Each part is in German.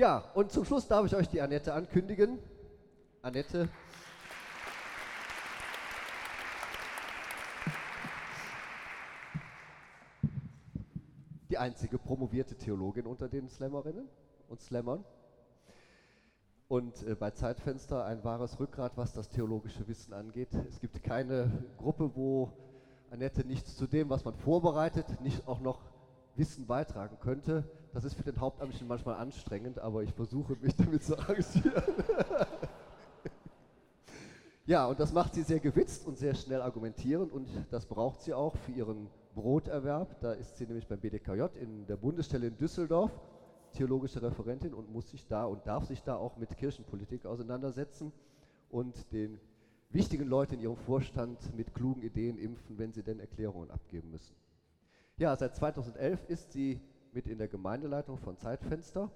Ja, und zum Schluss darf ich euch die Annette ankündigen. Annette. Die einzige promovierte Theologin unter den Slammerinnen und Slammern. Und äh, bei Zeitfenster ein wahres Rückgrat, was das theologische Wissen angeht. Es gibt keine Gruppe, wo Annette nichts zu dem, was man vorbereitet, nicht auch noch Wissen beitragen könnte. Das ist für den Hauptamtlichen manchmal anstrengend, aber ich versuche mich damit zu arrangieren. ja, und das macht sie sehr gewitzt und sehr schnell argumentierend und das braucht sie auch für ihren Broterwerb. Da ist sie nämlich beim BDKJ in der Bundesstelle in Düsseldorf theologische Referentin und muss sich da und darf sich da auch mit Kirchenpolitik auseinandersetzen und den wichtigen Leuten in ihrem Vorstand mit klugen Ideen impfen, wenn sie denn Erklärungen abgeben müssen. Ja, seit 2011 ist sie mit in der Gemeindeleitung von Zeitfenster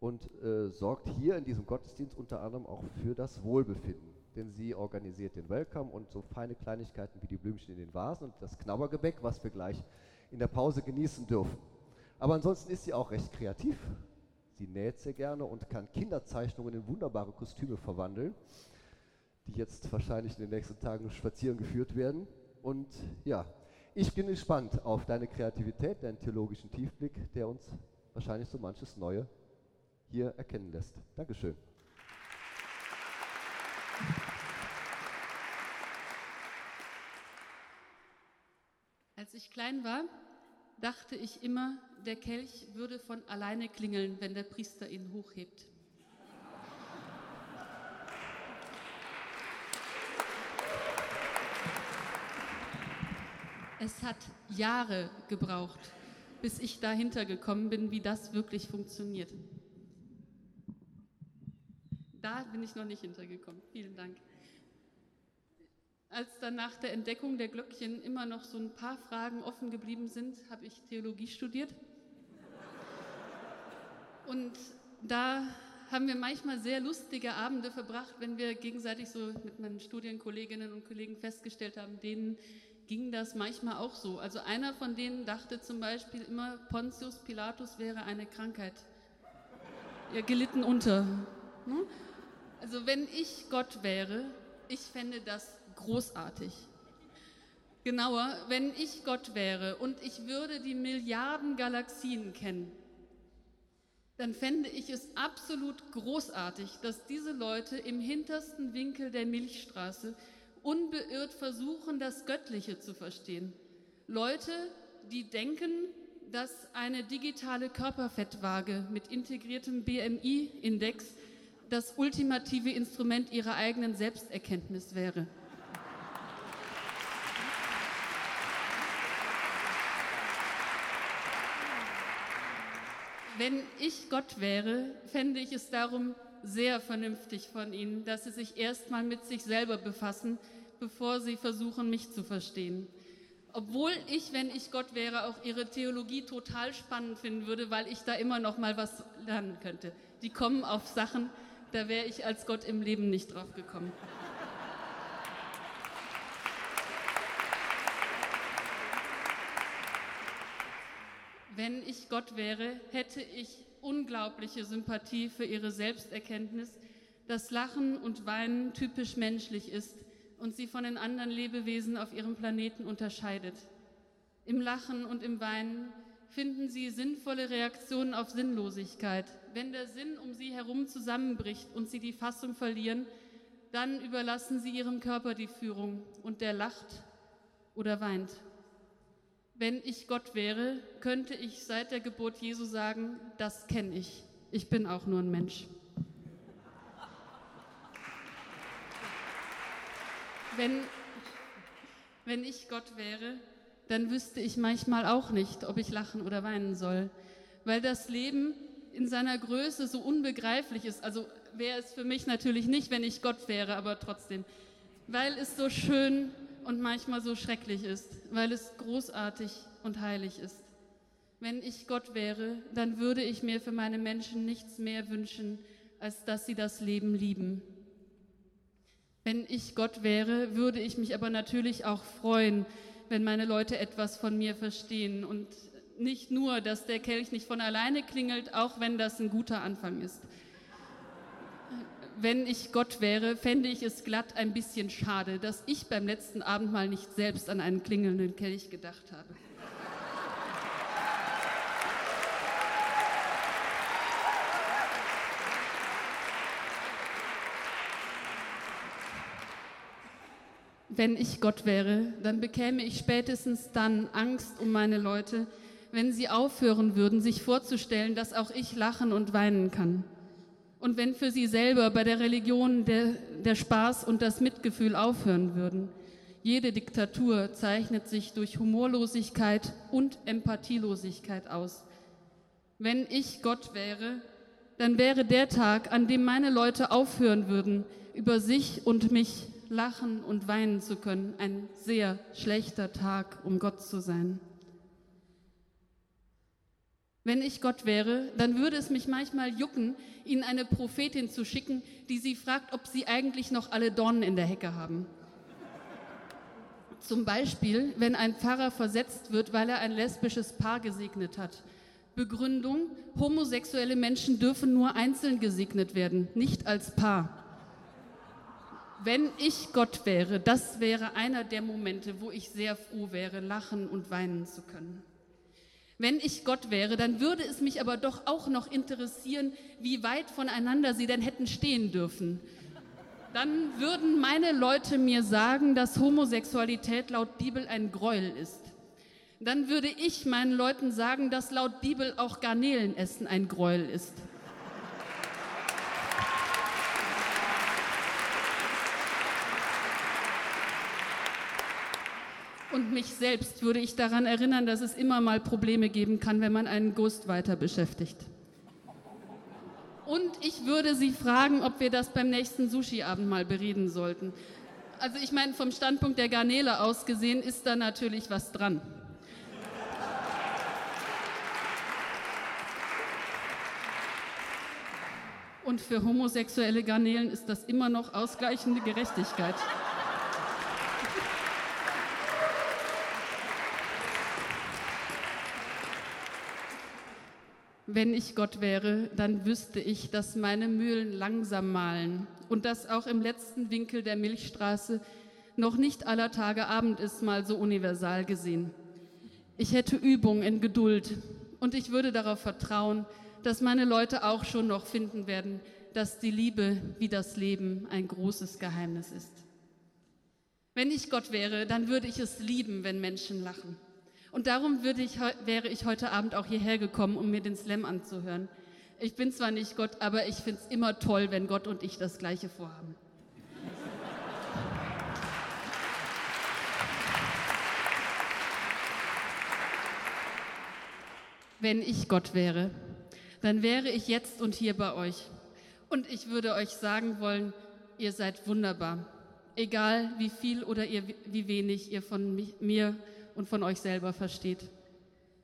und äh, sorgt hier in diesem Gottesdienst unter anderem auch für das Wohlbefinden. Denn sie organisiert den Welcome und so feine Kleinigkeiten wie die Blümchen in den Vasen und das Knabbergebäck, was wir gleich in der Pause genießen dürfen. Aber ansonsten ist sie auch recht kreativ. Sie näht sehr gerne und kann Kinderzeichnungen in wunderbare Kostüme verwandeln, die jetzt wahrscheinlich in den nächsten Tagen spazieren geführt werden. Und ja, ich bin gespannt auf deine Kreativität, deinen theologischen Tiefblick, der uns wahrscheinlich so manches Neue hier erkennen lässt. Dankeschön. Als ich klein war, dachte ich immer, der Kelch würde von alleine klingeln, wenn der Priester ihn hochhebt. Es hat Jahre gebraucht, bis ich dahinter gekommen bin, wie das wirklich funktioniert. Da bin ich noch nicht hintergekommen. Vielen Dank als dann nach der Entdeckung der Glöckchen immer noch so ein paar Fragen offen geblieben sind, habe ich Theologie studiert. Und da haben wir manchmal sehr lustige Abende verbracht, wenn wir gegenseitig so mit meinen Studienkolleginnen und Kollegen festgestellt haben, denen ging das manchmal auch so. Also einer von denen dachte zum Beispiel immer, Pontius Pilatus wäre eine Krankheit. Er gelitten unter. Ne? Also wenn ich Gott wäre, ich fände das großartig. Genauer, wenn ich Gott wäre und ich würde die Milliarden Galaxien kennen, dann fände ich es absolut großartig, dass diese Leute im hintersten Winkel der Milchstraße unbeirrt versuchen, das Göttliche zu verstehen. Leute, die denken, dass eine digitale Körperfettwaage mit integriertem BMI-Index das ultimative Instrument ihrer eigenen Selbsterkenntnis wäre. Wenn ich Gott wäre, fände ich es darum sehr vernünftig von Ihnen, dass Sie sich erstmal mit sich selber befassen, bevor Sie versuchen, mich zu verstehen. Obwohl ich, wenn ich Gott wäre, auch Ihre Theologie total spannend finden würde, weil ich da immer noch mal was lernen könnte. Die kommen auf Sachen, da wäre ich als Gott im Leben nicht drauf gekommen. Wenn ich Gott wäre, hätte ich unglaubliche Sympathie für ihre Selbsterkenntnis, dass Lachen und Weinen typisch menschlich ist und sie von den anderen Lebewesen auf ihrem Planeten unterscheidet. Im Lachen und im Weinen finden sie sinnvolle Reaktionen auf Sinnlosigkeit. Wenn der Sinn um sie herum zusammenbricht und sie die Fassung verlieren, dann überlassen sie ihrem Körper die Führung und der lacht oder weint. Wenn ich Gott wäre, könnte ich seit der Geburt Jesu sagen, das kenne ich. Ich bin auch nur ein Mensch. Wenn, wenn ich Gott wäre, dann wüsste ich manchmal auch nicht, ob ich lachen oder weinen soll, weil das Leben in seiner Größe so unbegreiflich ist. Also wäre es für mich natürlich nicht, wenn ich Gott wäre, aber trotzdem, weil es so schön und manchmal so schrecklich ist, weil es großartig und heilig ist. Wenn ich Gott wäre, dann würde ich mir für meine Menschen nichts mehr wünschen, als dass sie das Leben lieben. Wenn ich Gott wäre, würde ich mich aber natürlich auch freuen, wenn meine Leute etwas von mir verstehen und nicht nur, dass der Kelch nicht von alleine klingelt, auch wenn das ein guter Anfang ist. Wenn ich Gott wäre, fände ich es glatt ein bisschen schade, dass ich beim letzten Abendmahl nicht selbst an einen klingelnden Kelch gedacht habe. Wenn ich Gott wäre, dann bekäme ich spätestens dann Angst um meine Leute, wenn sie aufhören würden, sich vorzustellen, dass auch ich lachen und weinen kann. Und wenn für sie selber bei der Religion der, der Spaß und das Mitgefühl aufhören würden. Jede Diktatur zeichnet sich durch Humorlosigkeit und Empathielosigkeit aus. Wenn ich Gott wäre, dann wäre der Tag, an dem meine Leute aufhören würden, über sich und mich lachen und weinen zu können, ein sehr schlechter Tag, um Gott zu sein. Wenn ich Gott wäre, dann würde es mich manchmal jucken, Ihnen eine Prophetin zu schicken, die Sie fragt, ob Sie eigentlich noch alle Dornen in der Hecke haben. Zum Beispiel, wenn ein Pfarrer versetzt wird, weil er ein lesbisches Paar gesegnet hat. Begründung, homosexuelle Menschen dürfen nur einzeln gesegnet werden, nicht als Paar wenn ich Gott wäre, das wäre einer der Momente, wo ich sehr froh wäre, lachen und weinen zu können. Wenn ich Gott wäre, dann würde es mich aber doch auch noch interessieren, wie weit voneinander sie denn hätten stehen dürfen. Dann würden meine Leute mir sagen, dass Homosexualität laut Bibel ein Gräuel ist. Dann würde ich meinen Leuten sagen, dass laut Bibel auch Garnelenessen ein Gräuel ist. Und mich selbst würde ich daran erinnern, dass es immer mal Probleme geben kann, wenn man einen Ghostwriter beschäftigt. Und ich würde Sie fragen, ob wir das beim nächsten Sushi-Abend mal bereden sollten. Also ich meine, vom Standpunkt der Garnele aus gesehen ist da natürlich was dran. Und für homosexuelle Garnelen ist das immer noch ausgleichende Gerechtigkeit. Wenn ich Gott wäre, dann wüsste ich, dass meine Mühlen langsam mahlen und dass auch im letzten Winkel der Milchstraße noch nicht aller Tage Abend ist, mal so universal gesehen. Ich hätte Übung in Geduld und ich würde darauf vertrauen, dass meine Leute auch schon noch finden werden, dass die Liebe wie das Leben ein großes Geheimnis ist. Wenn ich Gott wäre, dann würde ich es lieben, wenn Menschen lachen. Und darum ich, wäre ich heute Abend auch hierher gekommen, um mir den Slam anzuhören. Ich bin zwar nicht Gott, aber ich finde es immer toll, wenn Gott und ich das Gleiche vorhaben. Wenn ich Gott wäre, dann wäre ich jetzt und hier bei euch. Und ich würde euch sagen wollen, ihr seid wunderbar. Egal wie viel oder ihr, wie wenig ihr von mich, mir und von euch selber versteht.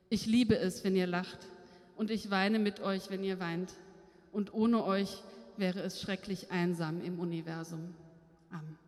Ich liebe es, wenn ihr lacht und ich weine mit euch, wenn ihr weint. Und ohne euch wäre es schrecklich einsam im Universum. Amen.